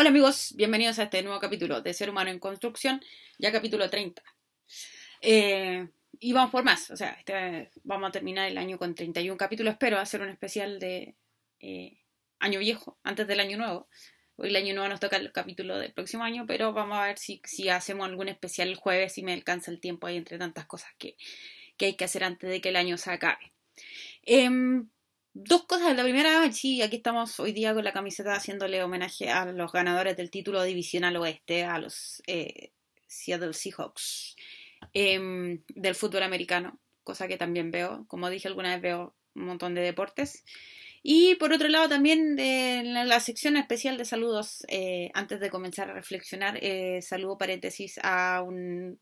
Hola amigos, bienvenidos a este nuevo capítulo de Ser Humano en Construcción, ya capítulo 30. Eh, y vamos por más, o sea, este, vamos a terminar el año con 31 capítulos, espero hacer un especial de eh, año viejo, antes del año nuevo. Hoy el año nuevo nos toca el capítulo del próximo año, pero vamos a ver si, hacemos algún especial el jueves, si me alcanza el tiempo ahí entre tantas cosas que, que hay que hacer antes de que el año se acabe. Em, Dos cosas. La primera, sí, aquí estamos hoy día con la camiseta haciéndole homenaje a los ganadores del título divisional oeste, a los eh, Seattle Seahawks em, del fútbol americano, cosa que también veo. Como dije alguna vez, veo un montón de deportes. Y por otro lado, también de la sección especial de saludos, eh, antes de comenzar a reflexionar, eh, saludo paréntesis a un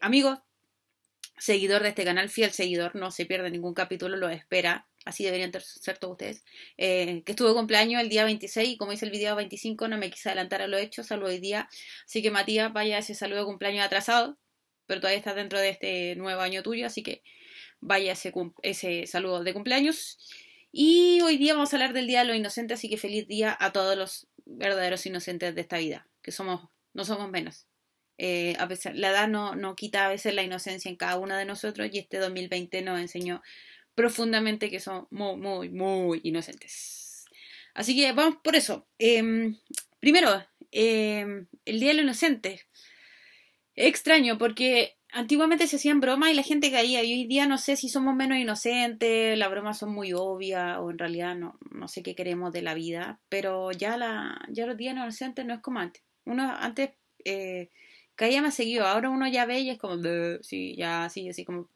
amigo, seguidor de este canal, fiel seguidor, no se pierde ningún capítulo, lo espera así deberían ser todos ustedes, eh, que estuvo cumpleaños el día 26 y como dice el video 25 no me quise adelantar a lo hecho, salvo hoy día. Así que Matías, vaya ese saludo de cumpleaños atrasado, pero todavía está dentro de este nuevo año tuyo, así que vaya ese, ese saludo de cumpleaños. Y hoy día vamos a hablar del Día de los Inocentes, así que feliz día a todos los verdaderos inocentes de esta vida, que somos, no somos menos. Eh, a pesar, la edad no, no quita a veces la inocencia en cada uno de nosotros y este 2020 nos enseñó profundamente que son muy, muy, inocentes. Así que vamos por eso. Em, primero, em, el Día de los Inocentes. Extraño porque antiguamente se hacían bromas y la gente caía. Y hoy día no sé si somos menos inocentes, las bromas son muy obvias o en realidad no, no sé qué queremos de la vida. Pero ya, la, ya los días inocentes no es como antes. Uno antes eh, caía más seguido, ahora uno ya ve y es como, sí, ya así, así como...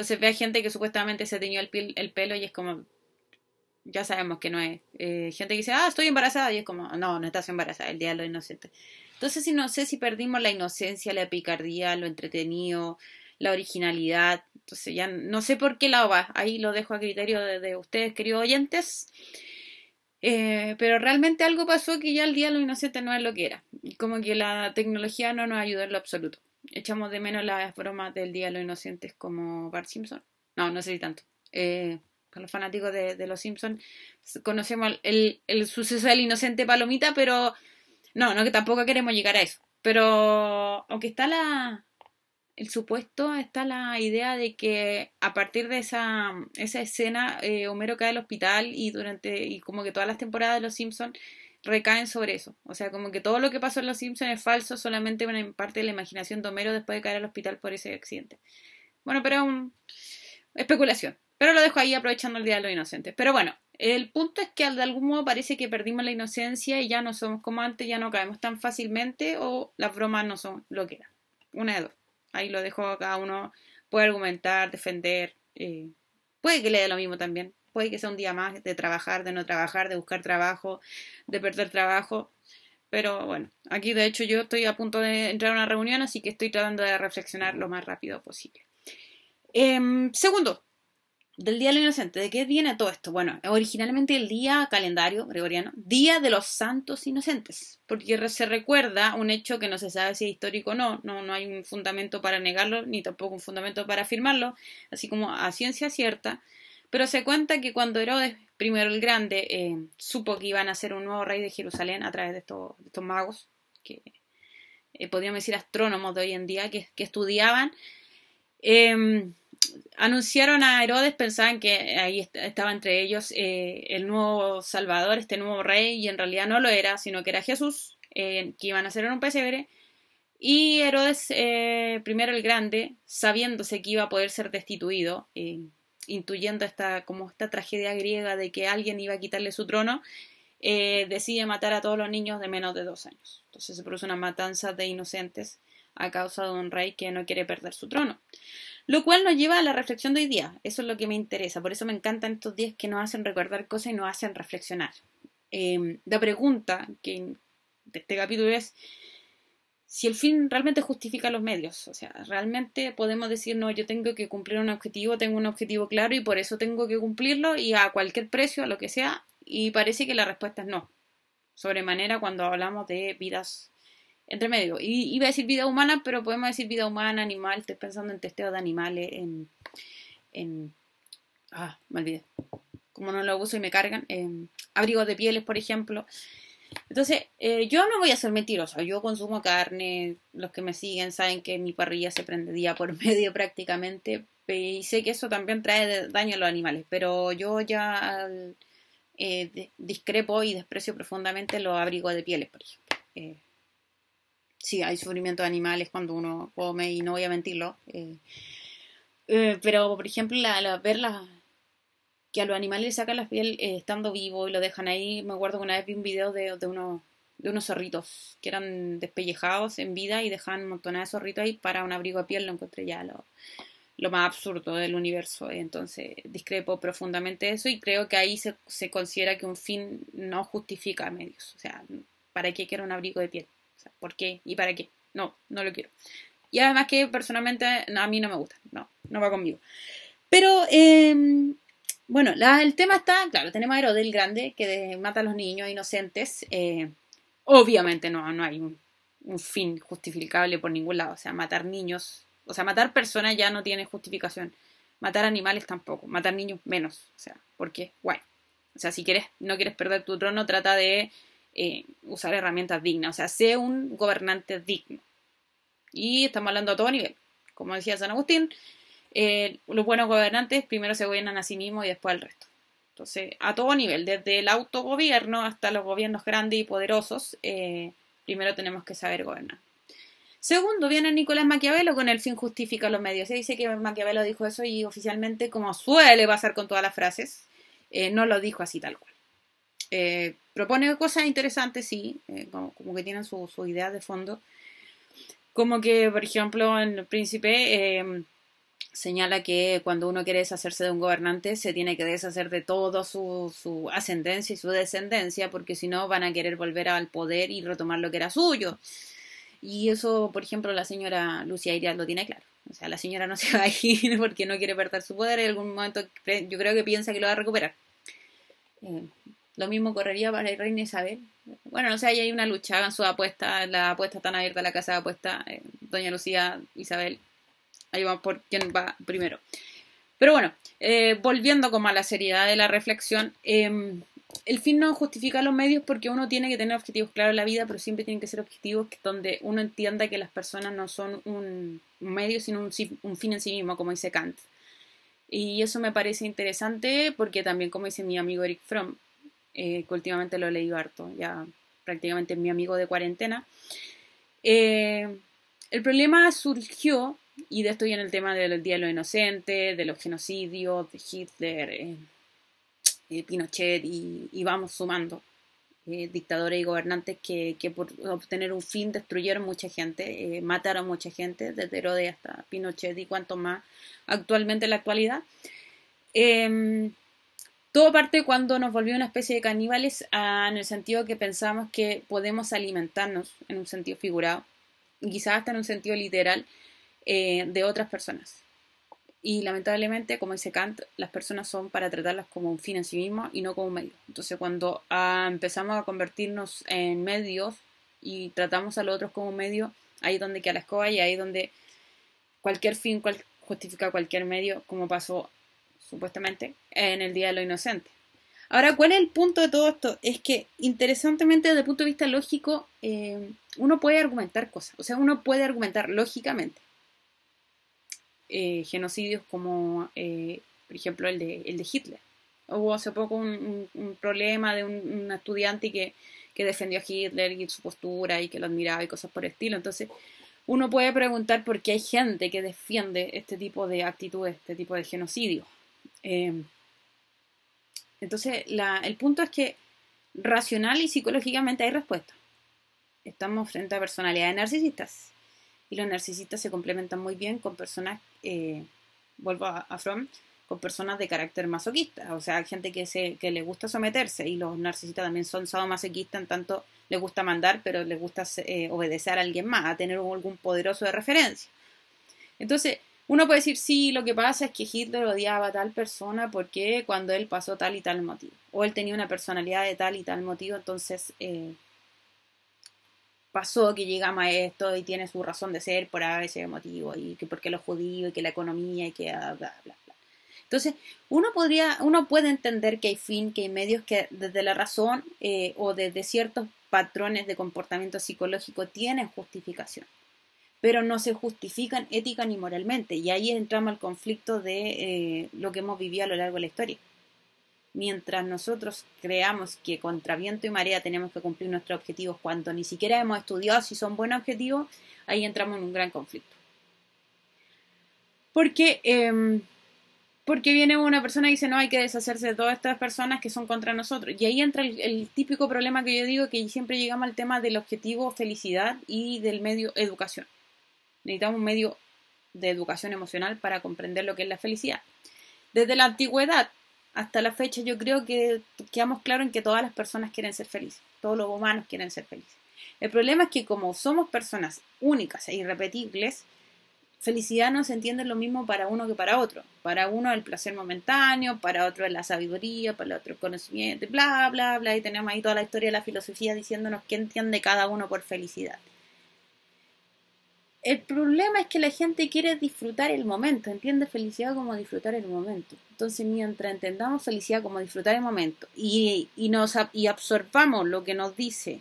Entonces ve gente que supuestamente se teñió el, el pelo y es como, ya sabemos que no es. Eh, gente que dice, ah, estoy embarazada y es como, no, no estás embarazada, el día de lo inocente. Entonces no sé si perdimos la inocencia, la picardía, lo entretenido, la originalidad. Entonces ya no sé por qué lado va. Ahí lo dejo a criterio de, ustedes, queridos oyentes. Eh, pero realmente algo pasó que ya el día de lo inocente no es lo que era. Como que la tecnología no nos ayudó en lo absoluto echamos de menos las bromas del Día de los Inocentes como Bart Simpson. No, no sé si tanto. Eh, para los fanáticos de, los Simpsons conocemos el, el, suceso del inocente Palomita, pero no, no que tampoco queremos llegar a eso. Pero aunque está la el supuesto, está la idea de que a partir de esa, esa escena eh, Homero cae al hospital y durante y como que todas las temporadas de los Simpsons recaen sobre eso. O sea, como que todo lo que pasó en Los Simpsons es falso, solamente una parte de la imaginación de Homero después de caer al hospital por ese accidente. Bueno, pero es un... especulación. Pero lo dejo ahí aprovechando el Día de los Inocentes. Pero bueno, el punto es que de algún modo parece que perdimos la inocencia y ya no somos como antes, ya no caemos tan fácilmente o las bromas no son lo que eran. Una de dos. Ahí lo dejo a cada uno. Puede argumentar, defender. Eh, puede que le dé lo mismo también. Puede que sea un día más de trabajar, de no trabajar, de buscar trabajo, de perder trabajo. Pero bueno, aquí de hecho yo estoy a punto de entrar a una reunión, así que estoy tratando de reflexionar lo más rápido posible. Em, segundo, del Día del Inocente. ¿De qué viene todo esto? Bueno, originalmente el día calendario gregoriano, Día de los Santos Inocentes, porque se recuerda un hecho que no se sabe si es histórico o no, no, no hay un fundamento para negarlo, ni tampoco un fundamento para afirmarlo, así como a ciencia cierta, pero se cuenta que cuando Herodes I el Grande eh, supo que iban a ser un nuevo rey de Jerusalén a través de estos, magos, que eh, podríamos decir astrónomos de hoy en día, que, estudiaban, em, anunciaron a Herodes, pensaban que ahí estaba entre ellos eh, el nuevo Salvador, este nuevo rey, y en realidad no lo era, sino que era Jesús, que iban a ser en un pesebre. Y Herodes primero el Grande, sabiéndose que iba a poder ser destituido, intuyendo esta, como esta tragedia griega de que alguien iba a quitarle su trono, eh, decide matar a todos los niños de menos de dos años. Entonces se produce una matanza de inocentes a causa de un rey que no quiere perder su trono. Lo cual nos lleva a la reflexión de hoy día. Eso es lo que me interesa. Por eso me encantan estos días que nos hacen recordar cosas y nos hacen reflexionar. Eh, la pregunta que de este capítulo es si el fin realmente justifica los medios. O sea, realmente podemos decir, no, yo tengo que cumplir un objetivo, tengo un objetivo claro y por eso tengo que cumplirlo y a cualquier precio, a lo que sea. Y parece que la respuesta es no. Sobremanera cuando hablamos de vidas entre medio. Y iba a decir vida humana, pero podemos decir vida humana, animal. Estoy pensando en testeo de animales, en. en ah, me olvidé. Como no lo uso y me cargan. En abrigos de pieles, por ejemplo. Entonces, eh, yo no voy a ser mentirosa, yo consumo carne, los que me siguen saben que mi parrilla se prende día por medio prácticamente, y sé que eso también trae daño a los animales, pero yo ya eh, discrepo y desprecio profundamente los abrigos de pieles, por ejemplo. Eh, sí, hay sufrimiento de animales cuando uno come y no voy a mentirlo. Eh, pero, por ejemplo, la, ver que a los animales le sacan la piel estando vivo y lo dejan ahí. Me acuerdo que una vez vi un video de, de, unos, de unos zorritos que eran despellejados en vida y dejaban montón de zorritos ahí para un abrigo de piel. Lo encontré ya lo, lo más absurdo del universo. Entonces discrepo profundamente eso y creo que ahí se, se considera que un fin no justifica medios. O sea, ¿para qué quiero un abrigo de piel? O sea, ¿Por qué? ¿Y para qué? No, no lo quiero. Y además que personalmente a mí no me gusta. No, no va conmigo. Pero, em, bueno, el tema está, claro, tenemos a Herodes el Grande que mata a los niños inocentes. Eh, obviamente no, no hay un, fin justificable por ningún lado. O sea, matar niños o sea, matar personas ya no tiene justificación. Matar animales tampoco. Matar niños menos. O sea, porque, bueno. O sea, si quieres, no quieres perder tu trono, trata de eh, usar herramientas dignas. O sea, sé un gobernante digno. Y estamos hablando a todo nivel. Como decía San Agustín, eh, los buenos gobernantes primero se gobiernan a sí mismos y después al resto. Entonces, a todo nivel, desde el autogobierno hasta los gobiernos grandes y poderosos, eh, primero tenemos que saber gobernar. Segundo, viene Nicolás Maquiavelo con el fin justifica los medios. Se dice que Maquiavelo dijo eso y oficialmente, como suele pasar con todas las frases, eh, no lo dijo así tal cual. Propone cosas interesantes, sí, como, que tienen su, su, idea de fondo. Como que, por ejemplo, en El Príncipe señala que cuando uno quiere deshacerse de un gobernante se tiene que deshacer de todo su, su ascendencia y su descendencia, porque si no van a querer volver al poder y retomar lo que era suyo. Y eso, por ejemplo, la señora Lucia Irias lo tiene claro. O sea, la señora no se va a ir porque no quiere perder su poder. En algún momento yo creo que piensa que lo va a recuperar. Eh, lo mismo correría para la reina Isabel. Bueno, no sé, ahí hay una lucha, hagan su apuesta, la apuesta está abierta, la casa de apuesta, eh, doña Lucía, Isabel, ahí vamos por quién va primero. Pero bueno, eh, volviendo como a la seriedad de la reflexión, em, el fin no justifica los medios porque uno tiene que tener objetivos claros en la vida, pero siempre tienen que ser objetivos donde uno entienda que las personas no son un, medio, sino un, fin en sí mismo, como dice Kant. Y eso me parece interesante porque también, como dice mi amigo Eric Fromm, eh, que últimamente lo he leído harto, ya prácticamente mi amigo de cuarentena, eh, el problema surgió, y de esto viene el tema del Día de los Inocentes, de los genocidios, de Hitler, eh, eh, Pinochet y, vamos sumando eh, dictadores y gobernantes que, por obtener un fin destruyeron mucha gente, mataron mucha gente, desde Herodes hasta Pinochet y cuanto más actualmente en la actualidad. Em, todo parte cuando nos volvió una especie de caníbales en el sentido que pensamos que podemos alimentarnos en un sentido figurado quizás hasta en un sentido literal de otras personas. Y lamentablemente, como dice Kant, las personas son para tratarlas como un fin en sí mismo y no como un medio. Entonces, cuando ah, empezamos a convertirnos en medios y tratamos a los otros como medio, ahí es donde queda la escoba y ahí es donde cualquier fin justifica cualquier medio, como pasó supuestamente en el Día de lo Inocente. Ahora, ¿cuál es el punto de todo esto? Es que, interesantemente, desde el punto de vista lógico, eh, uno puede argumentar cosas. O sea, uno puede argumentar lógicamente eh, genocidios como, eh, por ejemplo, el de, el de Hitler. Hubo hace poco un, problema de un, estudiante que, que, defendió a Hitler y su postura y que lo admiraba y cosas por el estilo. Entonces, uno puede preguntar por qué hay gente que defiende este tipo de actitudes, este tipo de genocidio. Eh, entonces, el punto es que racional y psicológicamente hay respuesta. Estamos frente a personalidades narcisistas y los narcisistas se complementan muy bien con personas, eh, vuelvo a, a, Fromm, con personas de carácter masoquista, o sea, gente que, se, que le gusta someterse y los narcisistas también son sadomasoquistas en tanto les gusta mandar, pero les gusta eh, obedecer a alguien más, a tener algún poderoso de referencia. Entonces, uno puede decir, sí, lo que pasa es que Hitler odiaba a tal persona porque cuando él pasó tal y tal motivo, o él tenía una personalidad de tal y tal motivo, entonces eh, pasó que llegamos a esto y tiene su razón de ser por ese motivo y que porque los judíos y que la economía y que bla bla bla. Entonces, uno podría, uno puede entender que hay fin, que hay medios que desde la razón eh, o desde ciertos patrones de comportamiento psicológico tienen justificación, pero no se justifican ética ni moralmente. Y ahí entramos al conflicto de eh, lo que hemos vivido a lo largo de la historia. Mientras nosotros creamos que contra viento y marea tenemos que cumplir nuestros objetivos cuando ni siquiera hemos estudiado si son buenos objetivos, ahí entramos en un gran conflicto. Porque em, porque viene una persona y dice, no, hay que deshacerse de todas estas personas que son contra nosotros. Y ahí entra el, típico problema que yo digo, que siempre llegamos al tema del objetivo felicidad y del medio educación. Necesitamos un medio de educación emocional para comprender lo que es la felicidad. Desde la antigüedad hasta la fecha yo creo que quedamos claros en que todas las personas quieren ser felices, todos los humanos quieren ser felices. El problema es que como somos personas únicas e irrepetibles, felicidad no se entiende lo mismo para uno que para otro. Para uno el placer momentáneo, para otro la sabiduría, para otro el conocimiento, bla, bla, bla. Y tenemos ahí toda la historia de la filosofía diciéndonos qué entiende cada uno por felicidad. El problema es que la gente quiere disfrutar el momento, entiende felicidad como disfrutar el momento. Entonces, mientras entendamos felicidad como disfrutar el momento y, y, nos, y absorbamos lo que nos dice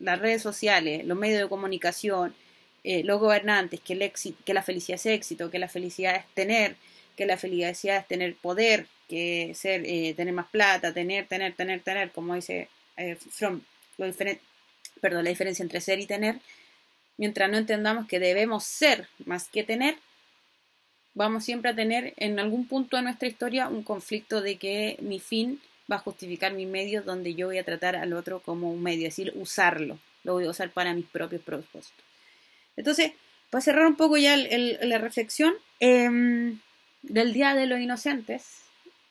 las redes sociales, los medios de comunicación, eh, los gobernantes que, el éxito, que la felicidad es éxito, que la felicidad es tener, que la felicidad es tener poder, que ser, eh, tener más plata, tener, tener, tener, tener, como dice eh, From, la diferencia entre ser y tener, mientras no entendamos que debemos ser más que tener, vamos siempre a tener en algún punto de nuestra historia un conflicto de que mi fin va a justificar mi medio donde yo voy a tratar al otro como un medio, es decir, usarlo, lo voy a usar para mis propios propósitos. Entonces, para cerrar un poco ya la reflexión em, del Día de los Inocentes,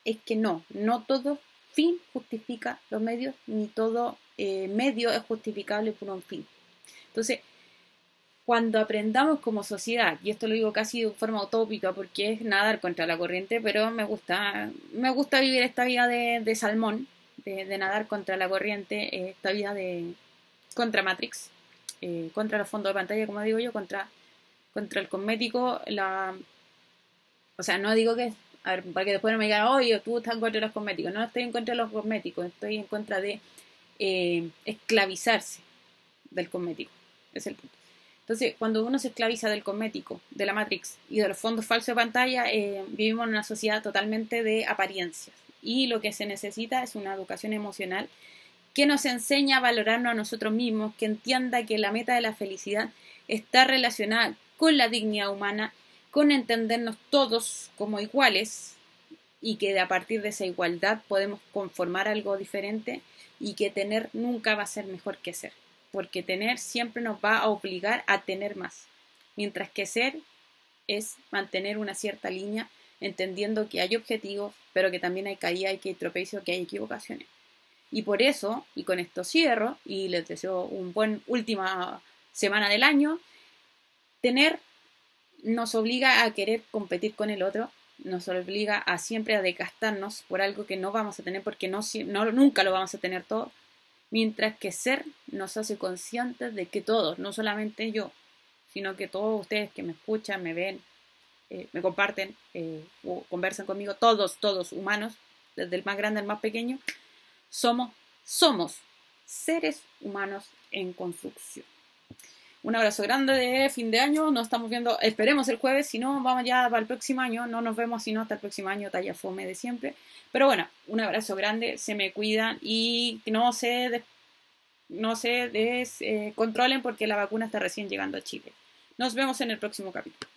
es que no, no todo fin justifica los medios, ni todo eh, medio es justificable por un fin. Entonces, cuando aprendamos como sociedad, y esto lo digo casi de forma utópica porque es nadar contra la corriente, pero me gusta, me gusta vivir esta vida de, salmón, de, nadar contra la corriente, esta vida de contra Matrix, eh, contra los fondos de pantalla, como digo yo, contra, contra el cosmético, la... O sea, no digo que... A ver, para que después no me digan, oye, tú estás en contra de los cosméticos. No estoy en contra de los cosméticos, estoy en contra de eh, esclavizarse del cosmético. Es el punto. Entonces, cuando uno se esclaviza del cosmético, de la Matrix y de los fondos falsos de pantalla, eh, vivimos en una sociedad totalmente de apariencias. Y lo que se necesita es una educación emocional que nos enseña a valorarnos a nosotros mismos, que entienda que la meta de la felicidad está relacionada con la dignidad humana, con entendernos todos como iguales y que a partir de esa igualdad podemos conformar algo diferente y que tener nunca va a ser mejor que ser, porque tener siempre nos va a obligar a tener más, mientras que ser es mantener una cierta línea, entendiendo que hay objetivos, pero que también hay caída y que hay que hay equivocaciones. Y por eso, y con esto cierro, y les deseo un buen última semana del año, tener nos obliga a querer competir con el otro, nos obliga a siempre a decastarnos por algo que no vamos a tener porque no, no, nunca lo vamos a tener todo, mientras que ser nos hace conscientes de que todos, no solamente yo, sino que todos ustedes que me escuchan, me ven, eh, me comparten eh, o conversan conmigo, todos, todos humanos, desde el más grande al más pequeño, somos, somos seres humanos en construcción. Un abrazo grande de fin de año. Nos estamos viendo, esperemos el jueves. Si no, vamos ya para el próximo año. No nos vemos sino hasta el próximo año, talla fome de siempre. Pero bueno, un abrazo grande. Se me cuidan y no se, no se descontrolen porque la vacuna está recién llegando a Chile. Nos vemos en el próximo capítulo.